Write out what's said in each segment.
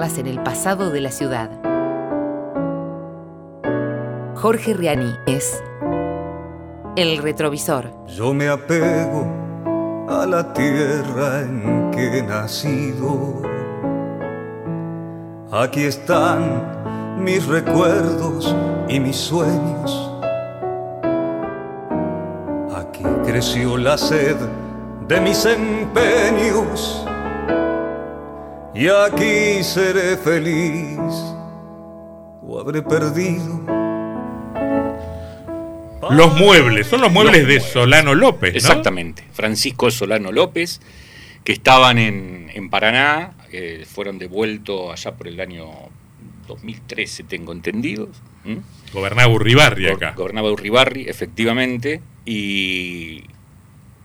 en el pasado de la ciudad. Jorge Riani es El Retrovisor. Yo me apego a la tierra en que he nacido. Aquí están mis recuerdos y mis sueños. Aquí creció la sed de mis empeños y aquí seré feliz o habré perdido. Los muebles, son los muebles de Solano López, ¿no? Exactamente, Francisco Solano López, que estaban en, en Paraná, eh, fueron devueltos allá por el año 2013, tengo entendido. ¿m? Gobernaba Urribarri Go- acá. Gobernaba Urribarri, efectivamente, y,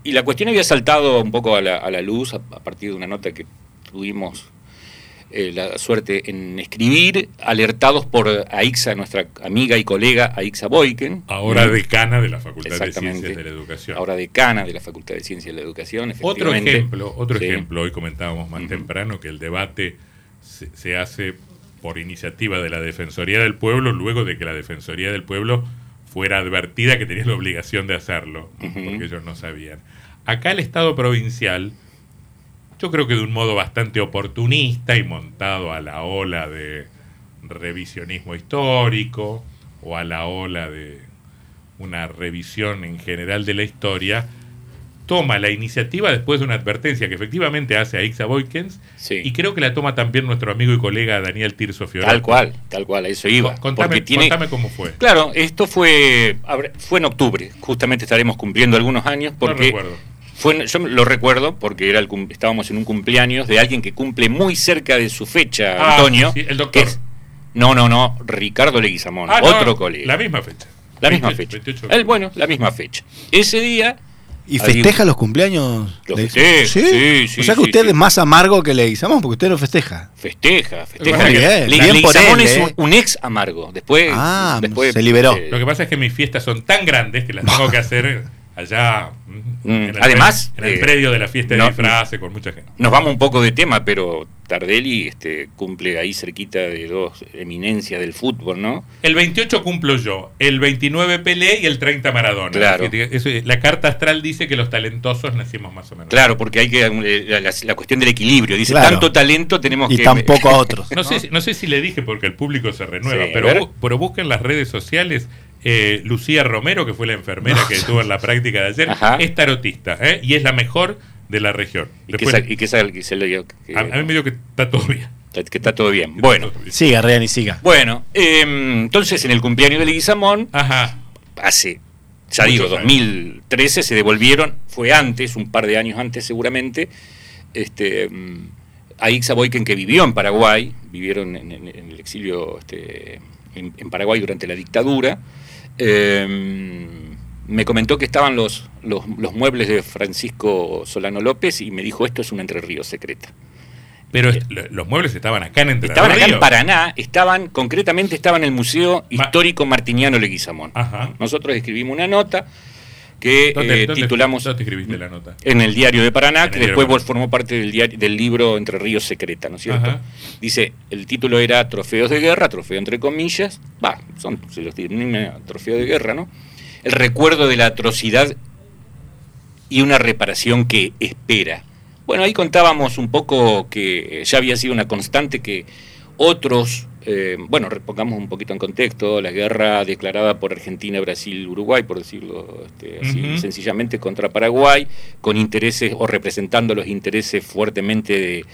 y la cuestión había saltado un poco a la, a la luz a, a partir de una nota que tuvimos eh, la suerte en escribir, alertados por Aixa, nuestra amiga y colega Aixa Boyken. Ahora decana de la Facultad de. Ciencias de la Educación. Ahora decana de la Facultad de Ciencias de la Educación. Otro ejemplo, otro Sí. ejemplo, hoy comentábamos más temprano que el debate se, se hace por iniciativa de la Defensoría del Pueblo luego de que la Defensoría del Pueblo fuera advertida que tenía la obligación de hacerlo, porque ellos no sabían. Acá el Estado provincial, yo creo que de un modo bastante oportunista y montado a la ola de revisionismo histórico o a la ola de una revisión en general de la historia, toma la iniciativa después de una advertencia que efectivamente hace a Ixa Boykens Sí. y creo que la toma también nuestro amigo y colega Daniel Tirso Fiorello. Tal cual, tal cual, a eso iba. Contame, tiene, contame cómo fue. Claro, esto fue, fue en octubre, justamente estaremos cumpliendo algunos años, No porque recuerdo. Fue, yo lo recuerdo porque era el cum- estábamos en un cumpleaños de alguien que cumple muy cerca de su fecha, Ah, Antonio. sí, el doctor. que es- no, no, no, Ricardo Leguizamón, Ah, no, otro colega. La misma fecha. La misma 20, fecha. 28 de Él, bueno, la misma fecha. Ese día. ¿Y Ahí- festeja los cumpleaños? Los festeja, sí, sí, O sea que sí, usted sí. es más amargo que le Leguizamón porque usted lo festeja. Festeja, festeja. Muy bien, Le- bien por Leguizamón él, es eh. un, un ex amargo. Después, Ah, después se liberó. eh, Lo que pasa es que mis fiestas son tan grandes que las tengo que hacer allá. mm, Mm, en el además, pre- en el eh, predio de la fiesta de no- disfraces con mucha gente. Nos vamos un poco de tema, pero Tardelli este, cumple ahí cerquita de dos eminencias del fútbol, ¿no? El 28 cumplo yo, el 29 Pelé y el 30 Maradona. Claro. Eso- la carta astral dice que los talentosos nacimos más o menos. Claro, porque hay que eh, la, la- la cuestión del equilibrio. Dice, Claro. tanto talento tenemos Y que... tampoco a otros. No sé, si- no sé si le dije porque el público se renueva, Sí, pero, pero busquen las redes sociales. Eh, Lucía Romero, que fue la enfermera que estuvo en la práctica de ayer, Ajá. es tarotista ¿eh? y es la mejor de la región. Y que, Después, sa- y que sa- que se le- que- a, a mí me dio que está todo bien. que está todo bien. Bueno, Todo bien. Siga, Reani, siga. bueno eh, entonces en el cumpleaños de Leguizamón, Ajá. hace, ya digo, años. 2013, se devolvieron, fue antes, un par de años antes seguramente, este, mm, a Ixa Boyken que vivió en Paraguay, vivieron en, en- en el exilio este, en, en Paraguay durante la dictadura. Eh, me comentó que estaban los, los, los muebles de Francisco Solano López y me dijo esto es una Entre Ríos secreta. Pero lo- los muebles estaban acá en Entre Estaban acá en. Paraná, estaban, concretamente estaban en el Museo Ma- Histórico Martiniano Leguizamón. Ajá. Nosotros escribimos una nota que ¿Dónde, eh, dónde- titulamos dónde escribiste la nota? en el diario de Paraná, que después formó parte del, diario, del libro Entre Ríos Secreta, ¿no es cierto? Ajá. Dice, el título era Trofeos de Guerra, trofeo entre comillas, va, son se los trofeo de guerra, ¿no? El recuerdo de la atrocidad y una reparación que espera. Bueno, ahí contábamos un poco que ya había sido una constante que otros, eh, bueno, pongamos un poquito en contexto, la guerra declarada por Argentina, Brasil, Uruguay, por decirlo este, así, sencillamente contra Paraguay, con intereses o representando los intereses fuertemente de,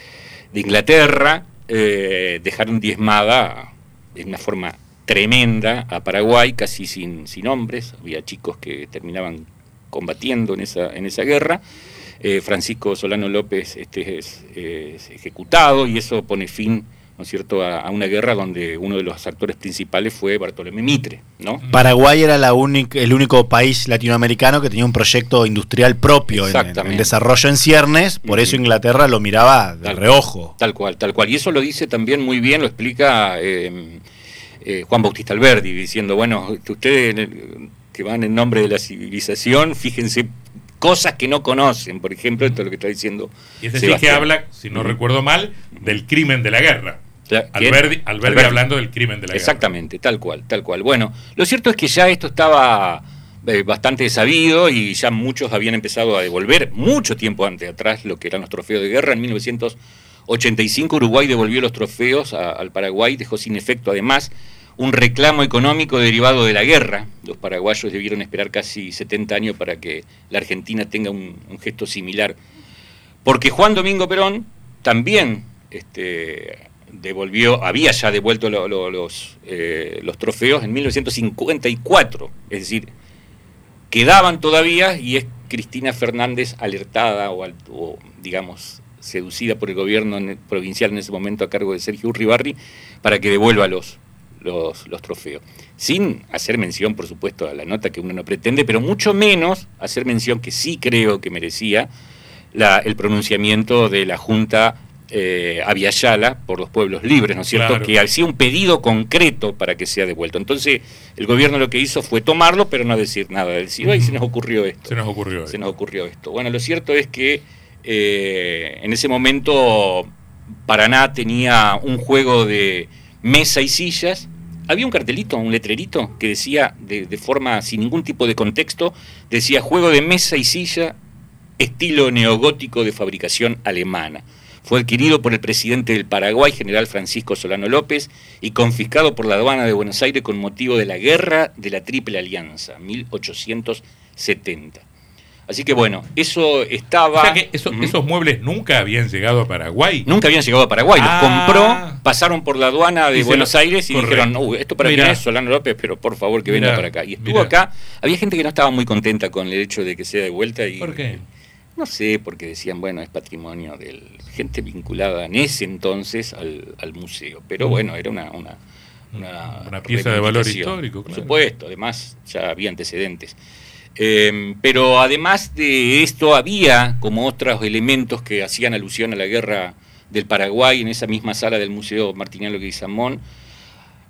de Inglaterra, eh, dejaron diezmada de una forma tremenda a Paraguay, casi sin, sin hombres, había chicos que terminaban combatiendo en esa, en esa guerra. Eh, Francisco Solano López este, es, es ejecutado y eso pone fin, ¿no es cierto?, a, a una guerra donde uno de los actores principales fue Bartolomé Mitre, ¿no? Paraguay era la única- el único país latinoamericano que tenía un proyecto industrial propio en, desarrollo en ciernes, por eso. Inglaterra lo miraba de Tal- reojo. Tal cual, tal cual. Y eso lo dice también muy bien, lo explica eh, eh, Juan Bautista Alberdi, diciendo, bueno, ustedes que van en nombre de la civilización, fíjense cosas que no conocen, por ejemplo, esto es lo que está diciendo. Y es decir, que habla, si no recuerdo mal, del crimen de la guerra. Alberdi, Alberdi Alberdi. hablando del crimen de la guerra. Exactamente, tal cual, tal cual. Bueno, lo cierto es que ya esto estaba eh, bastante sabido y ya muchos habían empezado a devolver mucho tiempo antes atrás lo que eran los trofeos de guerra. En 1985 Uruguay devolvió los trofeos a- al Paraguay, dejó sin efecto además un reclamo económico derivado de la guerra. Los paraguayos debieron esperar casi 70 años para que la Argentina tenga un, un gesto similar. Porque Juan Domingo Perón también este, devolvió, había ya devuelto lo- lo- los, eh, los trofeos en 1954. Es decir, quedaban todavía y es Cristina Fernández alertada o, digamos, seducida por el gobierno provincial en ese momento a cargo de Sergio Urribarri para que devuelva los, los, los trofeos. Sin hacer mención, por supuesto, a la nota que uno no pretende, pero mucho menos hacer mención que sí creo que merecía la- el pronunciamiento de la Junta eh, Aviala por los pueblos libres, ¿no es cierto? Claro. Que hacía un pedido concreto para que sea devuelto. Entonces, el gobierno lo que hizo fue tomarlo, pero no decir nada. Decir, ay, se nos ocurrió esto. Se nos ocurrió. Se nos ocurrió esto. Bueno, lo cierto es que eh, en ese momento Paraná tenía un juego de mesa y sillas. Había un cartelito, un letrerito que decía, de, de forma sin ningún tipo de contexto, decía juego de mesa y silla estilo neogótico de fabricación alemana. Fue adquirido por el presidente del Paraguay, general Francisco Solano López, y confiscado por la aduana de Buenos Aires con motivo de la guerra de la Triple Alianza, 1870. Así que bueno, eso estaba... O sea que eso- esos muebles nunca habían llegado a Paraguay. Nunca habían llegado a Paraguay, los Ah. compró, pasaron por la aduana de Buenos lo- Aires y correcto. dijeron, no, esto para quién es Solano López, pero por favor que venga para acá. Y estuvo mirá. acá, había gente que no estaba muy contenta con el hecho de que sea de vuelta y... ¿Por qué? No sé, porque decían, bueno, es patrimonio de gente vinculada en ese entonces al, al museo. Pero bueno, era una, una, una, Una pieza de valor histórico, Por claro. supuesto, además ya había antecedentes. Eh, pero además de esto había como otros elementos que hacían alusión a la guerra del Paraguay en esa misma sala del Museo Martiniano Guizamón.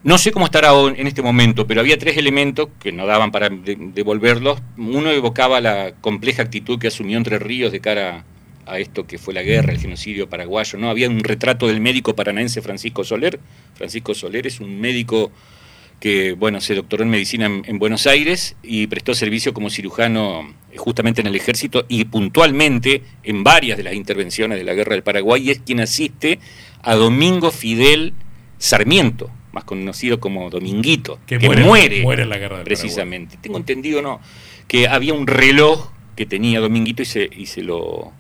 No sé cómo estará en este momento, pero había tres elementos que no daban para de- devolverlos. Uno evocaba la compleja actitud que asumió Entre Ríos de cara a esto que fue la guerra, el genocidio paraguayo. ¿no? Había un retrato del médico paranaense Francisco Soler. Francisco Soler es un médico que bueno, se doctoró en medicina en, en Buenos Aires y prestó servicio como cirujano eh, justamente en el ejército y puntualmente en varias de las intervenciones de la guerra del Paraguay es quien asiste a Domingo Fidel Sarmiento, más conocido como Dominguito, Que que, muere- muere, muere en la guerra del precisamente. Tengo entendido, ¿no? Que había un reloj que tenía Dominguito y se, y se lo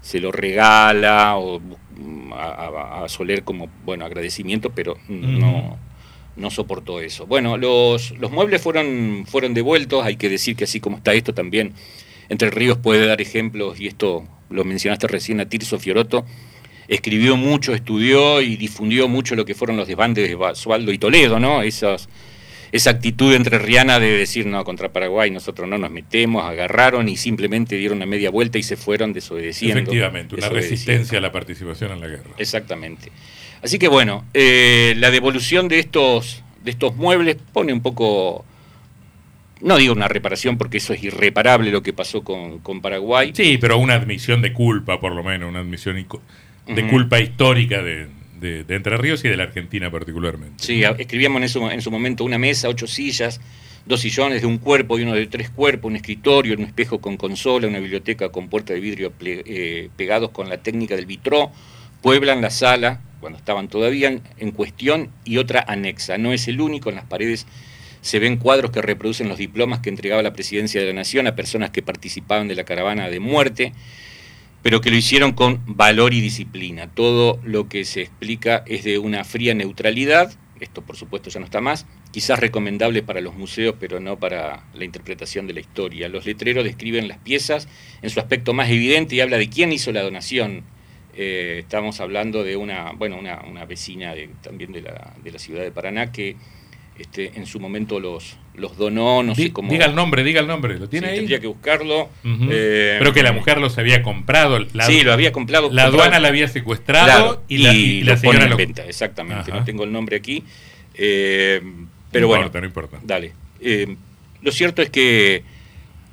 se lo regala o mm, a, a- a Soler como bueno agradecimiento, pero no, no soportó eso. Bueno, los, los muebles fueron, fueron devueltos, hay que decir que así como está esto también, Entre Ríos puede dar ejemplos, y esto lo mencionaste recién a Tirso Fioroto, escribió mucho, estudió y difundió mucho lo que fueron los desbandes de Basualdo y Toledo, ¿no? Esas, esa actitud entrerriana de decir, no, contra Paraguay nosotros no nos metemos, agarraron y simplemente dieron una media vuelta y se fueron desobedeciendo. Efectivamente, una resistencia a la participación en la guerra. Exactamente. Así que bueno, eh, la devolución de estos, de estos muebles pone un poco, no digo una reparación porque eso es irreparable lo que pasó con, con Paraguay. Sí, pero una admisión de culpa, por lo menos, una admisión de culpa histórica de, de- de Entre Ríos y de la Argentina particularmente. Sí, escribíamos en su, en su momento una mesa, ocho sillas, dos sillones de un cuerpo y uno de tres cuerpos, un escritorio, un espejo con consola, una biblioteca con puerta de vidrio ple- eh, pegados con la técnica del vitró, pueblan la sala, cuando estaban todavía en, en cuestión, y otra anexa. No es el único, en las paredes se ven cuadros que reproducen los diplomas que entregaba la presidencia de la Nación a personas que participaban de la caravana de muerte, pero que lo hicieron con valor y disciplina. Todo lo que se explica es de una fría neutralidad, esto por supuesto ya no está más, quizás recomendable para los museos, pero no para la interpretación de la historia. Los letreros describen las piezas en su aspecto más evidente y habla de quién hizo la donación. Eh, estamos hablando de una, bueno, una, una vecina de- también de la, de la ciudad de Paraná que este, en su momento los, los donó, no sé cómo... Diga el nombre, diga el nombre. ¿Lo Sí, tiene ahí? Tendría que buscarlo. Eh, Pero que la mujer los había comprado. La, sí, lo había comprado. la comprado- aduana la había secuestrado Claro, y la, y la ponen señora en lo- venta, exactamente. Ajá. No tengo el nombre aquí. eh, pero no bueno, importa, no importa. dale. Eh, lo cierto es que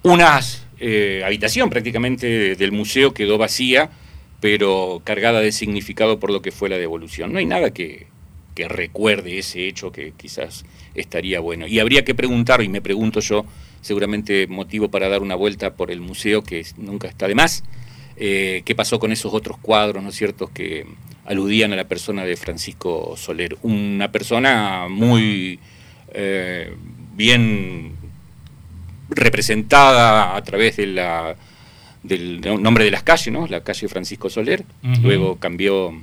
una habitación prácticamente del museo quedó vacía, pero cargada de significado por lo que fue la devolución. No hay nada que, que recuerde ese hecho que quizás estaría bueno. Y habría que preguntar, y me pregunto yo, seguramente motivo para dar una vuelta por el museo, que nunca está de más, eh, qué pasó con esos otros cuadros, ¿no es cierto?, que aludían a la persona de Francisco Soler. Una persona muy eh, bien representada a través de la, del nombre de las calles, ¿no? La calle Francisco Soler, luego cambió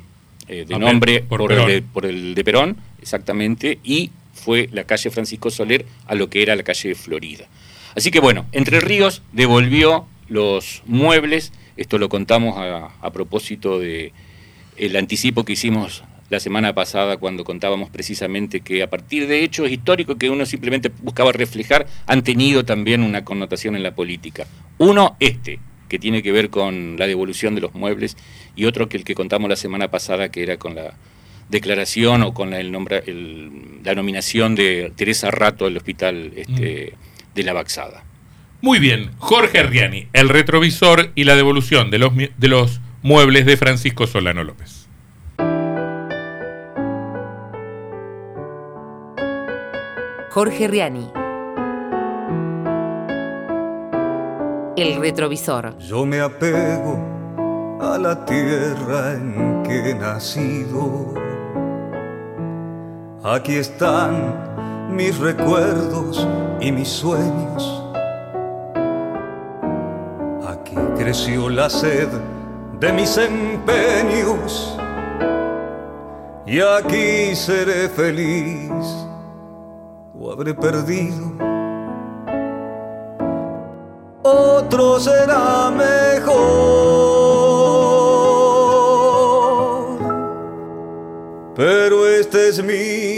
eh, de nombre por, el de, por, el de, Perón, exactamente, y fue la calle Francisco Soler a lo que era la calle Florida. Así que bueno, Entre Ríos devolvió los muebles, esto lo contamos a, a propósito de el anticipo que hicimos la semana pasada cuando contábamos precisamente que a partir de hechos históricos que uno simplemente buscaba reflejar han tenido también una connotación en la política. Uno, este, que tiene que ver con la devolución de los muebles, y otro que el que contamos la semana pasada, que era con la declaración o con la, el nombre, la nominación de Teresa Rato al hospital este, mm. de la Baxada. Muy bien, Jorge Arriani, el retrovisor y la devolución de los, de los muebles de Francisco Solano López. Jorge Riani. El retrovisor. Yo me apego a la tierra en que he nacido. Aquí están mis recuerdos y mis sueños. Aquí creció la sed de mis empeños. Y aquí seré feliz habré perdido. Otro será mejor. Pero este es mío.